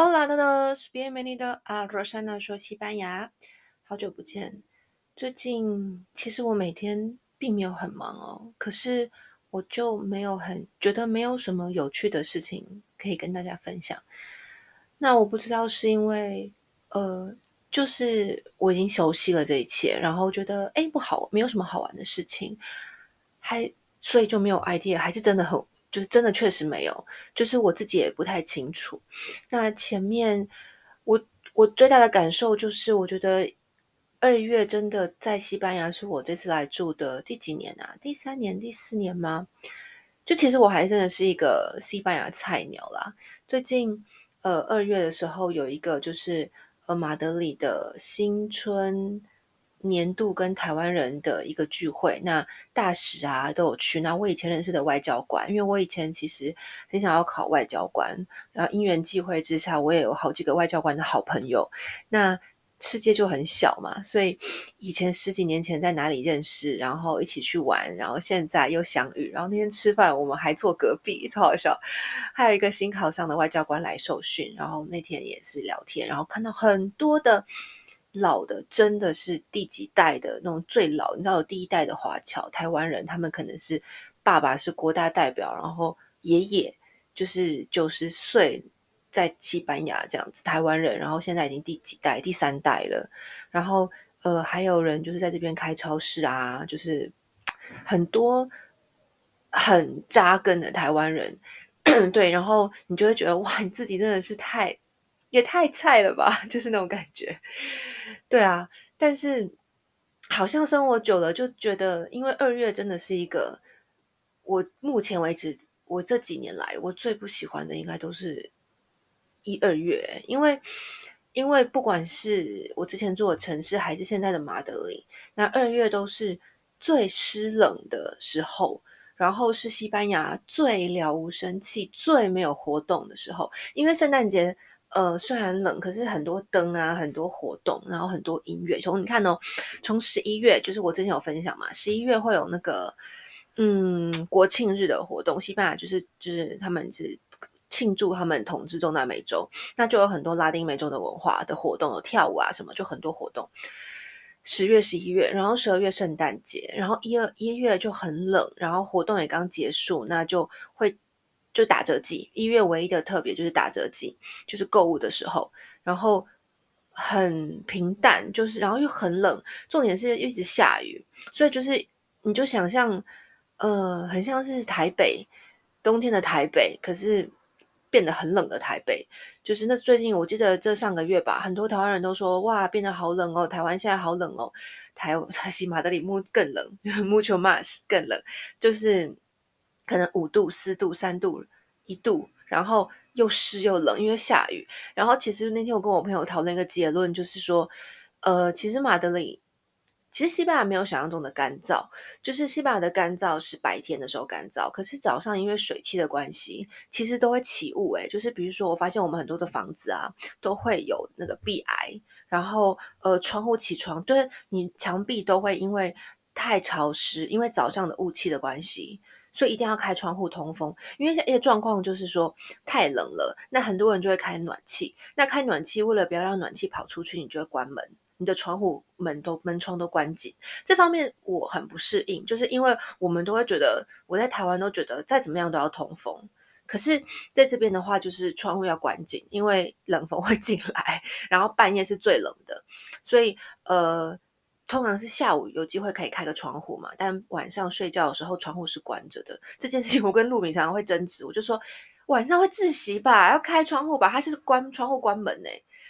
Hola todos, bienvenido a Rosana 说西班牙。好久不见，最近其实我每天并没有很忙哦，可是我就没有很觉得没有什么有趣的事情可以跟大家分享。那我不知道是因为呃，就是我已经熟悉了这一切，然后觉得诶不好，没有什么好玩的事情，还所以就没有 idea，还是真的很。就是真的确实没有，就是我自己也不太清楚。那前面我我最大的感受就是，我觉得二月真的在西班牙是我这次来住的第几年啊？第三年、第四年吗？就其实我还真的是一个西班牙菜鸟啦。最近呃二月的时候有一个就是呃马德里的新春。年度跟台湾人的一个聚会，那大使啊都有去。那我以前认识的外交官，因为我以前其实很想要考外交官，然后因缘际会之下，我也有好几个外交官的好朋友。那世界就很小嘛，所以以前十几年前在哪里认识，然后一起去玩，然后现在又相遇，然后那天吃饭我们还坐隔壁，超好笑。还有一个新考上的外交官来受训，然后那天也是聊天，然后看到很多的。老的真的是第几代的那种最老，你知道第一代的华侨台湾人，他们可能是爸爸是国大代表，然后爷爷就是九十岁在西班牙这样子台湾人，然后现在已经第几代第三代了，然后呃还有人就是在这边开超市啊，就是 很多很扎根的台湾人，对，然后你就会觉得哇，你自己真的是太。也太菜了吧，就是那种感觉。对啊，但是好像生活久了就觉得，因为二月真的是一个我目前为止我这几年来我最不喜欢的，应该都是一二月，因为因为不管是我之前住的城市，还是现在的马德里，那二月都是最湿冷的时候，然后是西班牙最了无生气、最没有活动的时候，因为圣诞节。呃，虽然冷，可是很多灯啊，很多活动，然后很多音乐。从你看哦，从十一月，就是我之前有分享嘛，十一月会有那个嗯国庆日的活动，西班牙就是就是他们是庆祝他们统治中南美洲，那就有很多拉丁美洲的文化的活动，有跳舞啊什么，就很多活动。十月、十一月，然后十二月圣诞节，然后一二一月就很冷，然后活动也刚结束，那就会。就打折季，一月唯一的特别就是打折季，就是购物的时候，然后很平淡，就是然后又很冷，重点是一直下雨，所以就是你就想象，呃，很像是台北冬天的台北，可是变得很冷的台北，就是那最近我记得这上个月吧，很多台湾人都说哇，变得好冷哦，台湾现在好冷哦，台台西 马德里木更冷，mucho más 更冷，就是。可能五度、四度、三度、一度，然后又湿又冷，因为下雨。然后其实那天我跟我朋友讨论一个结论，就是说，呃，其实马德里，其实西班牙没有想象中的干燥，就是西班牙的干燥是白天的时候干燥，可是早上因为水汽的关系，其实都会起雾。诶，就是比如说，我发现我们很多的房子啊，都会有那个壁癌，然后呃，窗户起床，对，你墙壁都会因为太潮湿，因为早上的雾气的关系。所以一定要开窗户通风，因为现在状况就是说太冷了，那很多人就会开暖气。那开暖气为了不要让暖气跑出去，你就会关门，你的窗户门都门窗都关紧。这方面我很不适应，就是因为我们都会觉得我在台湾都觉得再怎么样都要通风，可是在这边的话就是窗户要关紧，因为冷风会进来，然后半夜是最冷的，所以呃。通常是下午有机会可以开个窗户嘛，但晚上睡觉的时候窗户是关着的。这件事情我跟陆敏常常会争执，我就说晚上会窒息吧，要开窗户吧，他是关窗户关门呢。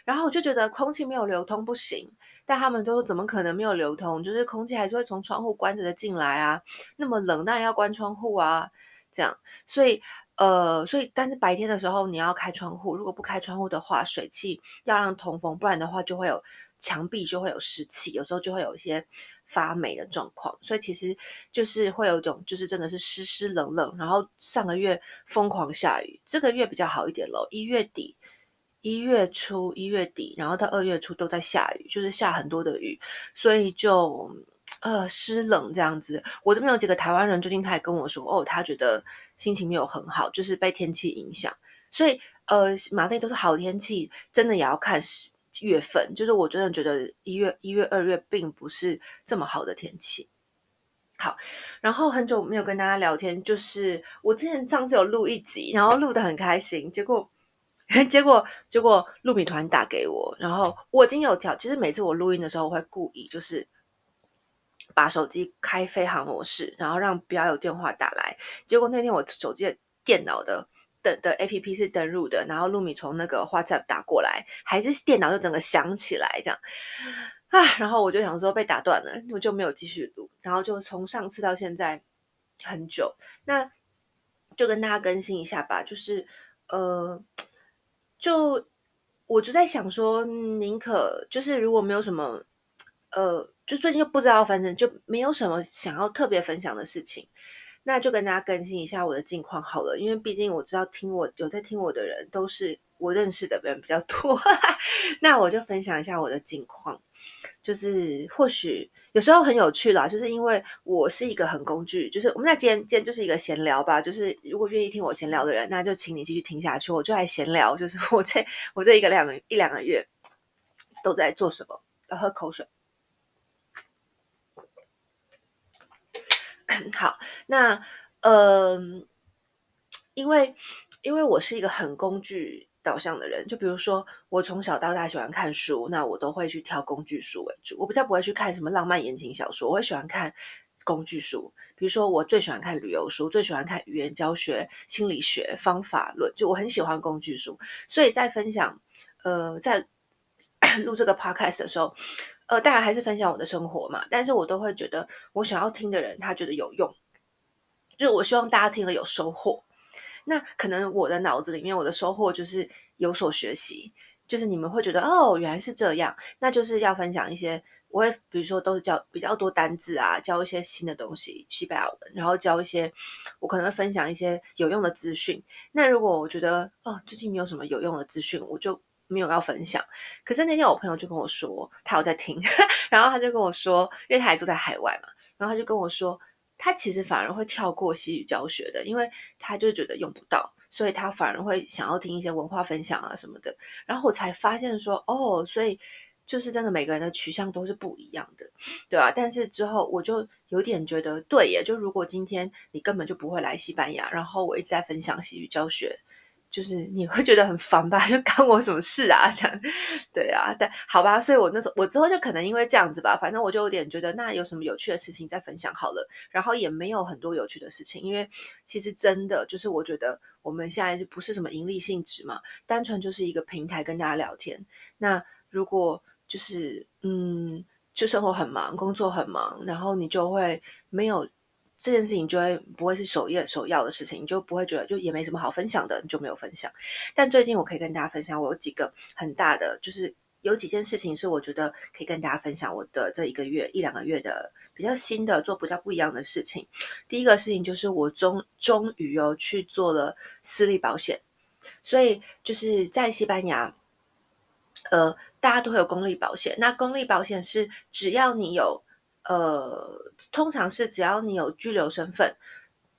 然后我就觉得空气没有流通不行，但他们都说怎么可能没有流通？就是空气还是会从窗户关着的进来啊，那么冷当然要关窗户啊，这样。所以呃，所以但是白天的时候你要开窗户，如果不开窗户的话，水汽要让通风，不然的话就会有。墙壁就会有湿气，有时候就会有一些发霉的状况，所以其实就是会有一种就是真的是湿湿冷冷，然后上个月疯狂下雨，这个月比较好一点喽，一月底、一月初、一月底，然后到二月初都在下雨，就是下很多的雨，所以就呃湿冷这样子。我这边有几个台湾人，最近他也跟我说，哦，他觉得心情没有很好，就是被天气影响，所以呃，马内都是好天气，真的也要看月份，就是我真的觉得一月、一月、二月并不是这么好的天气。好，然后很久没有跟大家聊天，就是我之前上次有录一集，然后录得很开心，结果 结果结果录米团打给我，然后我已经有调，其实每次我录音的时候，我会故意就是把手机开飞行模式，然后让不要有电话打来。结果那天我手机的电脑的。的的 A P P 是登入的，然后露米从那个 WhatsApp 打过来，还是电脑就整个响起来这样啊，然后我就想说被打断了，我就没有继续录，然后就从上次到现在很久，那就跟大家更新一下吧，就是呃，就我就在想说，宁可就是如果没有什么呃，就最近就不知道，反正就没有什么想要特别分享的事情。那就跟大家更新一下我的近况好了，因为毕竟我知道听我有在听我的人都是我认识的人比较多，那我就分享一下我的近况，就是或许有时候很有趣啦，就是因为我是一个很工具，就是我们那今天今天就是一个闲聊吧，就是如果愿意听我闲聊的人，那就请你继续听下去，我就来闲聊，就是 我这我这一个两个一两个月都在做什么，要喝口水。好，那呃，因为因为我是一个很工具导向的人，就比如说我从小到大喜欢看书，那我都会去挑工具书为主，我比较不会去看什么浪漫言情小说，我会喜欢看工具书，比如说我最喜欢看旅游书，最喜欢看语言教学、心理学、方法论，就我很喜欢工具书，所以在分享呃在 录这个 podcast 的时候。呃，当然还是分享我的生活嘛，但是我都会觉得我想要听的人他觉得有用，就是我希望大家听了有收获。那可能我的脑子里面我的收获就是有所学习，就是你们会觉得哦，原来是这样，那就是要分享一些，我会比如说都是教比较多单字啊，教一些新的东西西班牙文，然后教一些我可能会分享一些有用的资讯。那如果我觉得哦，最近没有什么有用的资讯，我就。没有要分享，可是那天我朋友就跟我说，他有在听，然后他就跟我说，因为他还住在海外嘛，然后他就跟我说，他其实反而会跳过西语教学的，因为他就觉得用不到，所以他反而会想要听一些文化分享啊什么的。然后我才发现说，哦，所以就是真的每个人的取向都是不一样的，对啊？但是之后我就有点觉得，对耶，就如果今天你根本就不会来西班牙，然后我一直在分享西语教学。就是你会觉得很烦吧？就干我什么事啊？这样，对啊，但好吧，所以我那时候我之后就可能因为这样子吧，反正我就有点觉得那有什么有趣的事情再分享好了。然后也没有很多有趣的事情，因为其实真的就是我觉得我们现在就不是什么盈利性质嘛，单纯就是一个平台跟大家聊天。那如果就是嗯，就生活很忙，工作很忙，然后你就会没有。这件事情就会不会是首页首要的事情，你就不会觉得就也没什么好分享的，你就没有分享。但最近我可以跟大家分享，我有几个很大的，就是有几件事情是我觉得可以跟大家分享我的这一个月一两个月的比较新的做比较不一样的事情。第一个事情就是我终终于哦去做了私立保险，所以就是在西班牙，呃，大家都会有公立保险。那公立保险是只要你有。呃，通常是只要你有居留身份，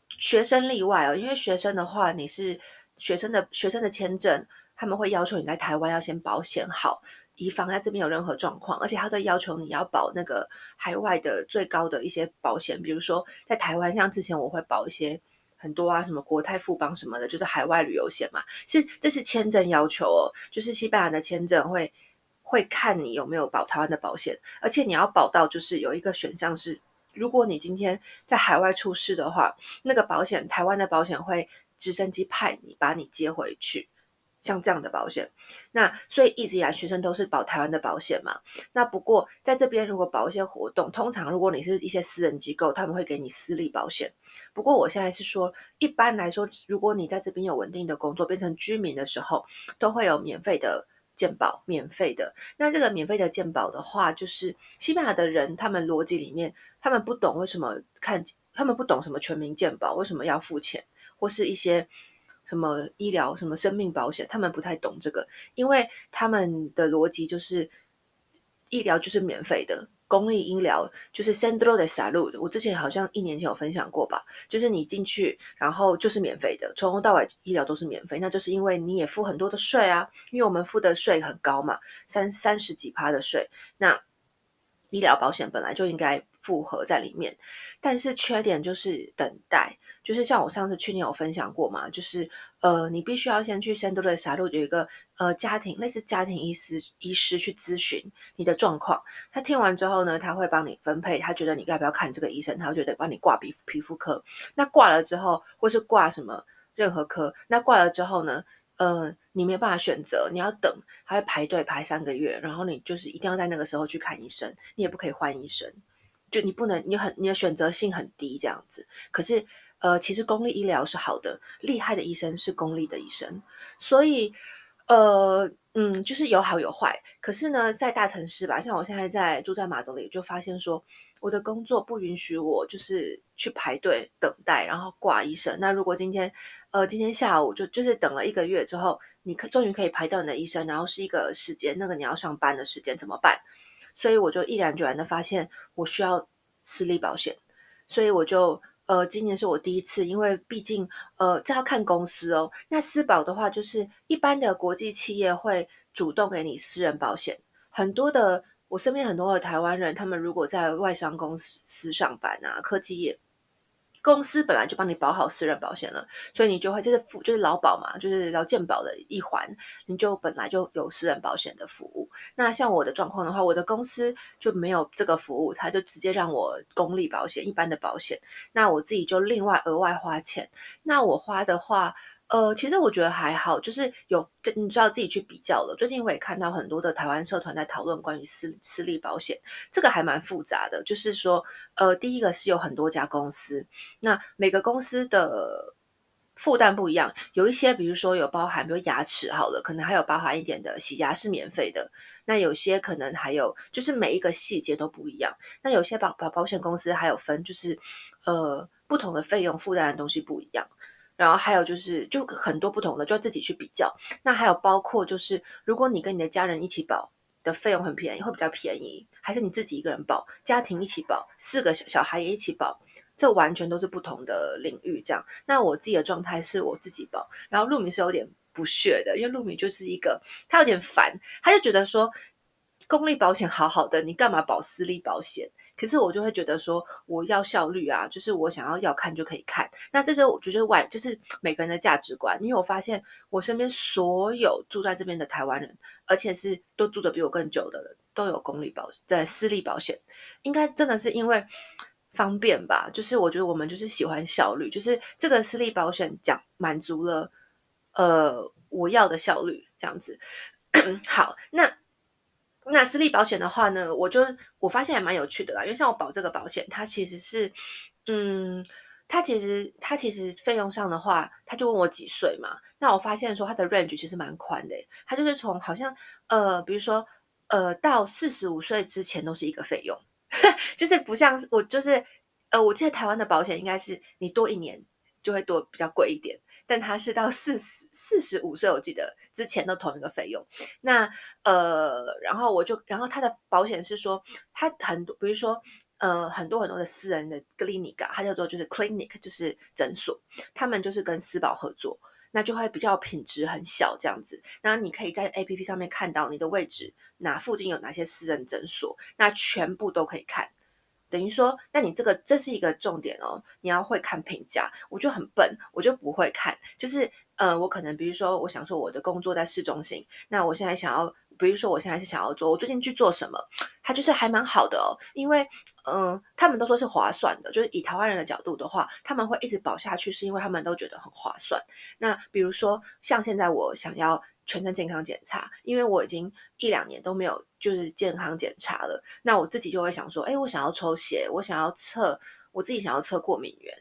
学生例外哦。因为学生的话，你是学生的学生的签证，他们会要求你在台湾要先保险好，以防在这边有任何状况。而且他都要求你要保那个海外的最高的一些保险，比如说在台湾，像之前我会保一些很多啊，什么国泰富邦什么的，就是海外旅游险嘛。是这是签证要求哦，就是西班牙的签证会。会看你有没有保台湾的保险，而且你要保到就是有一个选项是，如果你今天在海外出事的话，那个保险台湾的保险会直升机派你把你接回去，像这样的保险。那所以一直以来学生都是保台湾的保险嘛。那不过在这边如果保一些活动，通常如果你是一些私人机构，他们会给你私立保险。不过我现在是说，一般来说，如果你在这边有稳定的工作，变成居民的时候，都会有免费的。鉴保免费的。那这个免费的鉴保的话，就是西班牙的人他们逻辑里面，他们不懂为什么看，他们不懂什么全民健保为什么要付钱，或是一些什么医疗什么生命保险，他们不太懂这个，因为他们的逻辑就是医疗就是免费的。公立医疗就是 Centro de Salud，我之前好像一年前有分享过吧，就是你进去，然后就是免费的，从头到尾医疗都是免费，那就是因为你也付很多的税啊，因为我们付的税很高嘛，三三十几趴的税，那医疗保险本来就应该符合在里面，但是缺点就是等待。就是像我上次去年有分享过嘛，就是呃，你必须要先去 Centro de Salud 有一个呃家庭类似家庭医师医师去咨询你的状况。他听完之后呢，他会帮你分配，他觉得你要不要看这个医生，他会觉得帮你挂皮皮肤科。那挂了之后，或是挂什么任何科，那挂了之后呢，呃，你没有办法选择，你要等，还会排队排三个月，然后你就是一定要在那个时候去看医生，你也不可以换医生，就你不能，你很你的选择性很低这样子。可是。呃，其实公立医疗是好的，厉害的医生是公立的医生，所以，呃，嗯，就是有好有坏。可是呢，在大城市吧，像我现在在住在马德里，就发现说，我的工作不允许我就是去排队等待，然后挂医生。那如果今天，呃，今天下午就就是等了一个月之后，你可终于可以排到你的医生，然后是一个时间，那个你要上班的时间怎么办？所以我就毅然决然的发现，我需要私立保险，所以我就。呃，今年是我第一次，因为毕竟，呃，这要看公司哦。那私保的话，就是一般的国际企业会主动给你私人保险。很多的，我身边很多的台湾人，他们如果在外商公司上班啊，科技业。公司本来就帮你保好私人保险了，所以你就会就是付就是劳保嘛，就是劳健保的一环，你就本来就有私人保险的服务。那像我的状况的话，我的公司就没有这个服务，他就直接让我公立保险一般的保险，那我自己就另外额外花钱。那我花的话。呃，其实我觉得还好，就是有这你就要自己去比较了。最近我也看到很多的台湾社团在讨论关于私私立保险，这个还蛮复杂的。就是说，呃，第一个是有很多家公司，那每个公司的负担不一样，有一些比如说有包含，比如牙齿好了，可能还有包含一点的洗牙是免费的。那有些可能还有，就是每一个细节都不一样。那有些保保保险公司还有分，就是呃不同的费用负担的东西不一样。然后还有就是，就很多不同的，就要自己去比较。那还有包括就是，如果你跟你的家人一起保的费用很便宜，会比较便宜，还是你自己一个人保，家庭一起保，四个小小孩也一起保，这完全都是不同的领域。这样，那我自己的状态是我自己保，然后陆米是有点不屑的，因为陆米就是一个他有点烦，他就觉得说。公立保险好好的，你干嘛保私立保险？可是我就会觉得说，我要效率啊，就是我想要要看就可以看。那这时候我觉得外就是每个人的价值观，因为我发现我身边所有住在这边的台湾人，而且是都住的比我更久的人，都有公立保在私立保险，应该真的是因为方便吧？就是我觉得我们就是喜欢效率，就是这个私立保险讲满足了呃我要的效率这样子。好，那。那私立保险的话呢，我就我发现还蛮有趣的啦，因为像我保这个保险，它其实是，嗯，它其实它其实费用上的话，他就问我几岁嘛，那我发现说它的 range 其实蛮宽的，它就是从好像呃，比如说呃，到四十五岁之前都是一个费用，就是不像我就是呃，我记得台湾的保险应该是你多一年就会多比较贵一点。但他是到四十四十五岁，我记得之前都同一个费用。那呃，然后我就，然后他的保险是说，他很多，比如说呃，很多很多的私人的 clinic，他叫做就是 clinic，就是诊所，他们就是跟私保合作，那就会比较品质很小这样子。那你可以在 APP 上面看到你的位置，哪附近有哪些私人诊所，那全部都可以看。等于说，那你这个这是一个重点哦，你要会看评价。我就很笨，我就不会看。就是呃，我可能比如说，我想说我的工作在市中心，那我现在想要，比如说我现在是想要做，我最近去做什么，它就是还蛮好的哦。因为嗯、他们都说是划算的，就是以台湾人的角度的话，他们会一直保下去，是因为他们都觉得很划算。那比如说像现在我想要。全身健康检查，因为我已经一两年都没有就是健康检查了，那我自己就会想说，哎，我想要抽血，我想要测，我自己想要测过敏源，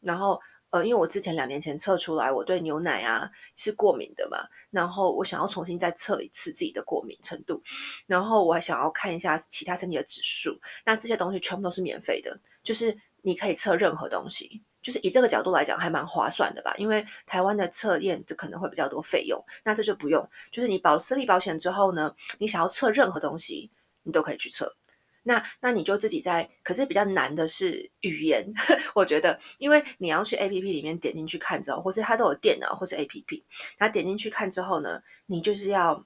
然后呃，因为我之前两年前测出来我对牛奶啊是过敏的嘛，然后我想要重新再测一次自己的过敏程度，然后我还想要看一下其他身体的指数，那这些东西全部都是免费的，就是你可以测任何东西，就是以这个角度来讲还蛮划算的吧，因为台湾的测验这可能会比较多费用，那这就不用，就是你保私立保险之后呢，你想要测任何东西，你都可以去测。那那你就自己在，可是比较难的是语言，我觉得，因为你要去 APP 里面点进去看之后，或是它都有电脑或是 APP，那点进去看之后呢，你就是要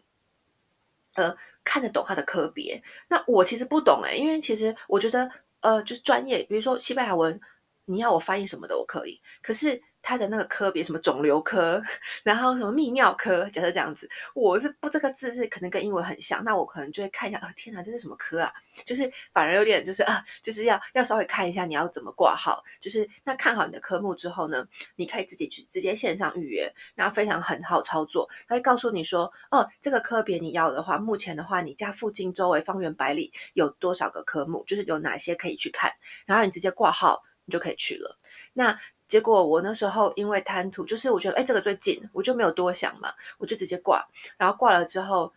呃看得懂它的科别。那我其实不懂诶，因为其实我觉得呃就是专业，比如说西班牙文，你要我翻译什么的我可以，可是。他的那个科别什么肿瘤科，然后什么泌尿科，假设这样子，我是不这个字是可能跟英文很像，那我可能就会看一下，哦天哪，这是什么科啊？就是反而有点就是啊，就是要要稍微看一下你要怎么挂号，就是那看好你的科目之后呢，你可以自己去直接线上预约，然后非常很好操作，他会告诉你说，哦这个科别你要的话，目前的话你家附近周围方圆百里有多少个科目，就是有哪些可以去看，然后你直接挂号，你就可以去了。那结果我那时候因为贪图，就是我觉得哎，这个最近，我就没有多想嘛，我就直接挂。然后挂了之后，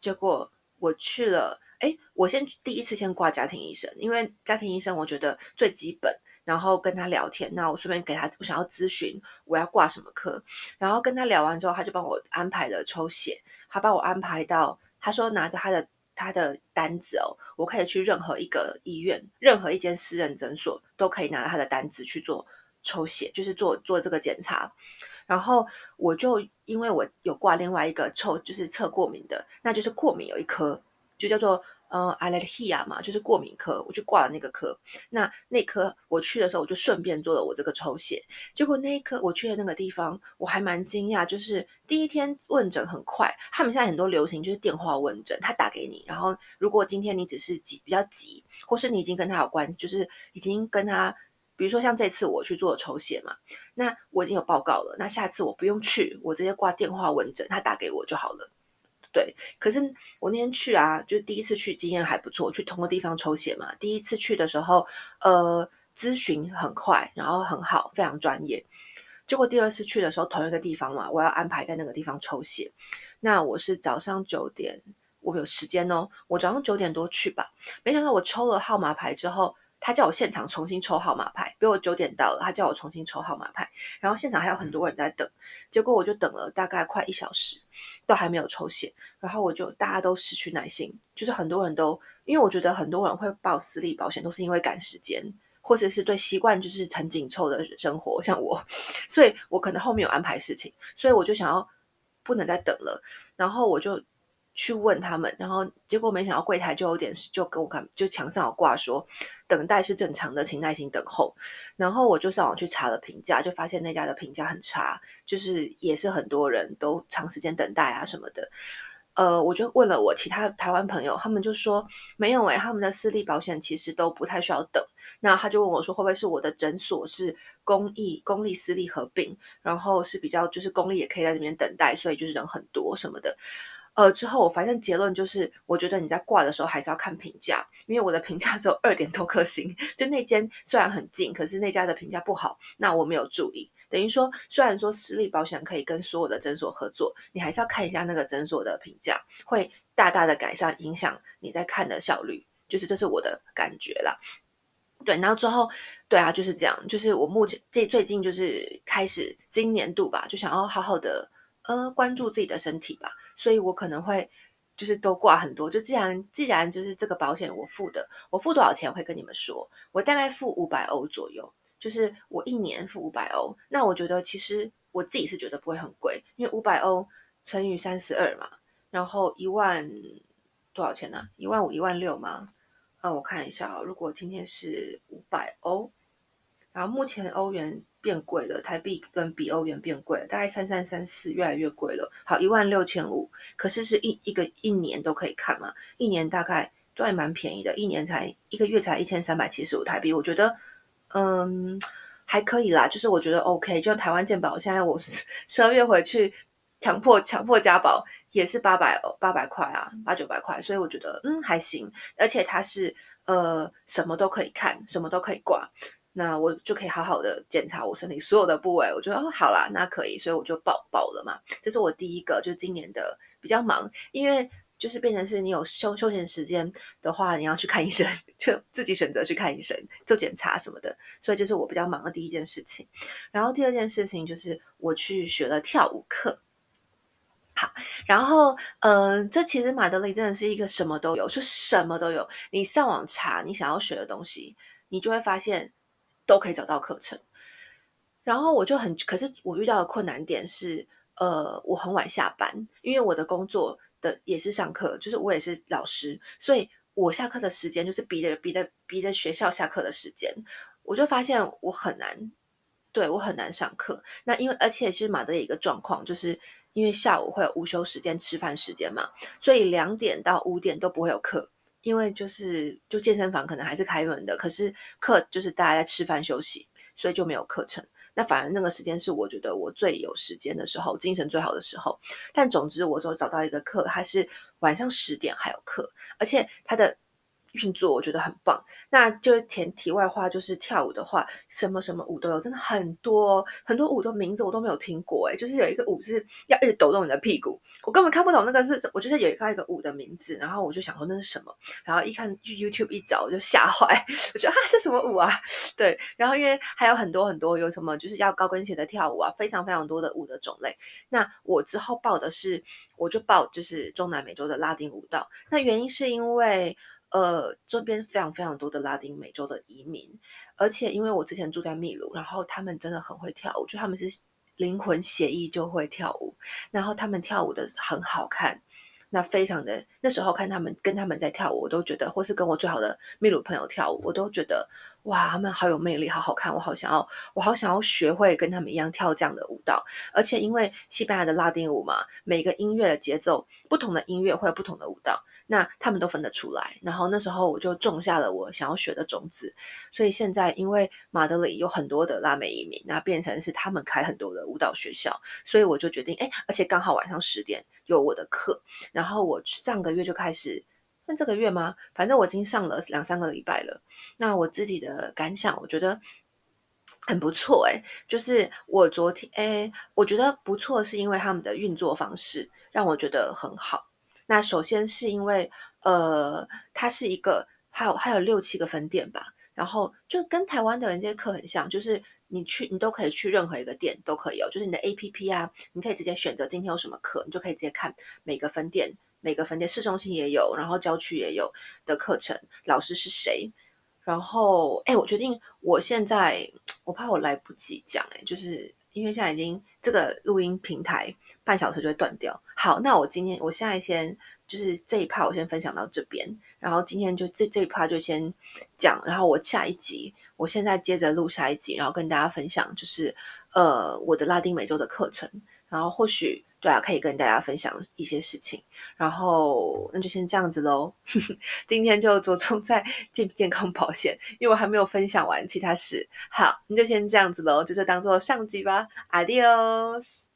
结果我去了，哎，我先第一次先挂家庭医生，因为家庭医生我觉得最基本，然后跟他聊天，那我顺便给他，我想要咨询我要挂什么科，然后跟他聊完之后，他就帮我安排了抽血，他帮我安排到，他说拿着他的他的单子哦，我可以去任何一个医院，任何一间私人诊所都可以拿到他的单子去做。抽血就是做做这个检查，然后我就因为我有挂另外一个抽，就是测过敏的，那就是过敏有一科，就叫做呃 a l l e r g i 嘛，就是过敏科，我就挂了那个科。那那科我去的时候，我就顺便做了我这个抽血。结果那一科我去的那个地方，我还蛮惊讶，就是第一天问诊很快，他们现在很多流行就是电话问诊，他打给你，然后如果今天你只是急比较急，或是你已经跟他有关，就是已经跟他。比如说像这次我去做抽血嘛，那我已经有报告了，那下次我不用去，我直接挂电话问诊，他打给我就好了。对，可是我那天去啊，就第一次去经验还不错，去同个地方抽血嘛。第一次去的时候，呃，咨询很快，然后很好，非常专业。结果第二次去的时候，同一个地方嘛，我要安排在那个地方抽血。那我是早上九点，我有时间哦，我早上九点多去吧，没想到我抽了号码牌之后。他叫我现场重新抽号码牌，比如我九点到了，他叫我重新抽号码牌，然后现场还有很多人在等，结果我就等了大概快一小时，都还没有抽血，然后我就大家都失去耐心，就是很多人都，因为我觉得很多人会报私立保险都是因为赶时间，或者是对习惯就是很紧凑的生活，像我，所以我可能后面有安排事情，所以我就想要不能再等了，然后我就。去问他们，然后结果没想到柜台就有点就跟我看，就墙上有挂说等待是正常的，请耐心等候。然后我就上网去查了评价，就发现那家的评价很差，就是也是很多人都长时间等待啊什么的。呃，我就问了我其他台湾朋友，他们就说没有诶、他们的私立保险其实都不太需要等。那他就问我说，会不会是我的诊所是公益、公立、私立合并，然后是比较就是公立也可以在这边等待，所以就是人很多什么的。呃，之后我反正结论就是，我觉得你在挂的时候还是要看评价，因为我的评价只有二点多颗星，就那间虽然很近，可是那家的评价不好，那我没有注意。等于说，虽然说私立保险可以跟所有的诊所合作，你还是要看一下那个诊所的评价，会大大的改善影响你在看的效率，就是这是我的感觉啦。对，然后之后，对啊，就是这样，就是我目前这最近就是开始今年度吧，就想要好好的。呃，关注自己的身体吧，所以我可能会就是都挂很多。就既然既然就是这个保险我付的，我付多少钱会跟你们说。我大概付五百欧左右，就是我一年付五百欧。那我觉得其实我自己是觉得不会很贵，因为五百欧乘以三十二嘛，然后一万多少钱呢？一万五、一万六吗？呃，我看一下哦，如果今天是五百欧，然后目前欧元。变贵了，台币跟比欧元变贵了，大概三三三四，越来越贵了。好，一万六千五，可是是一一个一年都可以看嘛？一年大概都还蛮便宜的，一年才一个月才一千三百七十五台币，我觉得嗯还可以啦，就是我觉得 OK。就像台湾健保，现在我十二月回去强迫强迫加保也是八百八百块啊，八九百块，所以我觉得嗯还行，而且它是呃什么都可以看，什么都可以挂。那我就可以好好的检查我身体所有的部位。我觉得哦，好啦，那可以，所以我就报报了嘛。这是我第一个，就是今年的比较忙，因为就是变成是你有休休闲时间的话，你要去看医生，就自己选择去看医生做检查什么的。所以这是我比较忙的第一件事情。然后第二件事情就是我去学了跳舞课。好，然后，嗯、这其实马德里真的是一个什么都有，就什么都有。你上网查你想要学的东西，你就会发现都可以找到课程。然后我就很，可是我遇到的困难点是，呃，我很晚下班，因为我的工作的也是上课，就是我也是老师，所以我下课的时间就是逼着逼着逼着学校下课的时间，我就发现我很难，对，我很难上课。那因为而且其实马德里一个状况就是。因为下午会有午休时间、吃饭时间嘛，所以两点到五点都不会有课，因为就是就健身房可能还是开门的，可是课就是大家在吃饭休息，所以就没有课程。那反而那个时间是我觉得我最有时间的时候，精神最好的时候。但总之，我就找到一个课，它是晚上十点还有课，而且它的。运作我觉得很棒，那就填题外话，就是跳舞的话，什么什么舞都有，真的很多很多舞的名字我都没有听过，诶，就是有一个舞是要一直抖动你的屁股，我根本看不懂那个是，我就是有一个一个舞的名字，然后我就想说那是什么，然后一看 YouTube 一找我就吓坏，我觉得啊这什么舞啊？对，然后因为还有很多很多有什么就是要高跟鞋的跳舞啊，非常非常多的舞的种类，那我之后报的是我就报就是中南美洲的拉丁舞蹈，那原因是因为。呃，这边非常非常多的拉丁美洲的移民，而且因为我之前住在秘鲁，然后他们真的很会跳舞，就他们是灵魂协议就会跳舞，然后他们跳舞的很好看。那非常的，那时候看他们跟他们在跳舞，我都觉得，或是跟我最好的秘鲁朋友跳舞，我都觉得哇，他们好有魅力，好好看，我好想要，我好想要学会跟他们一样跳这样的舞蹈。而且因为西班牙的拉丁舞嘛，每个音乐的节奏，不同的音乐会有不同的舞蹈，那他们都分得出来。然后那时候我就种下了我想要学的种子。所以现在因为马德里有很多的拉美移民，那变成是他们开很多的舞蹈学校，所以我就决定，哎，而且刚好晚上十点有我的课。然后我上个月就开始，那这个月吗？反正我已经上了两三个礼拜了。那我自己的感想，我觉得很不错诶。就是我昨天诶，我觉得不错，是因为他们的运作方式让我觉得很好。那首先是因为呃，它是一个还有还有六七个分店吧，然后就跟台湾的人这些课很像，就是你去你都可以去任何一个店都可以有，就是你的 APP 啊，你可以直接选择今天有什么课，你就可以直接看每个分店。每个分店市中心也有，然后郊区也有的课程，老师是谁？然后，哎，我决定，我现在我怕我来不及讲，哎，就是因为现在已经这个录音平台半小时就会断掉。好，那我今天我现在先就是这一趴我先分享到这边，然后今天就这这一趴就先讲，然后我下一集我现在接着录下一集，然后跟大家分享就是呃我的拉丁美洲的课程，然后或许。对啊，可以跟大家分享一些事情，然后那就先这样子喽。今天就着重在健健康保险，因为我还没有分享完其他事。好，那就先这样子喽，就是当做上集吧。Adios。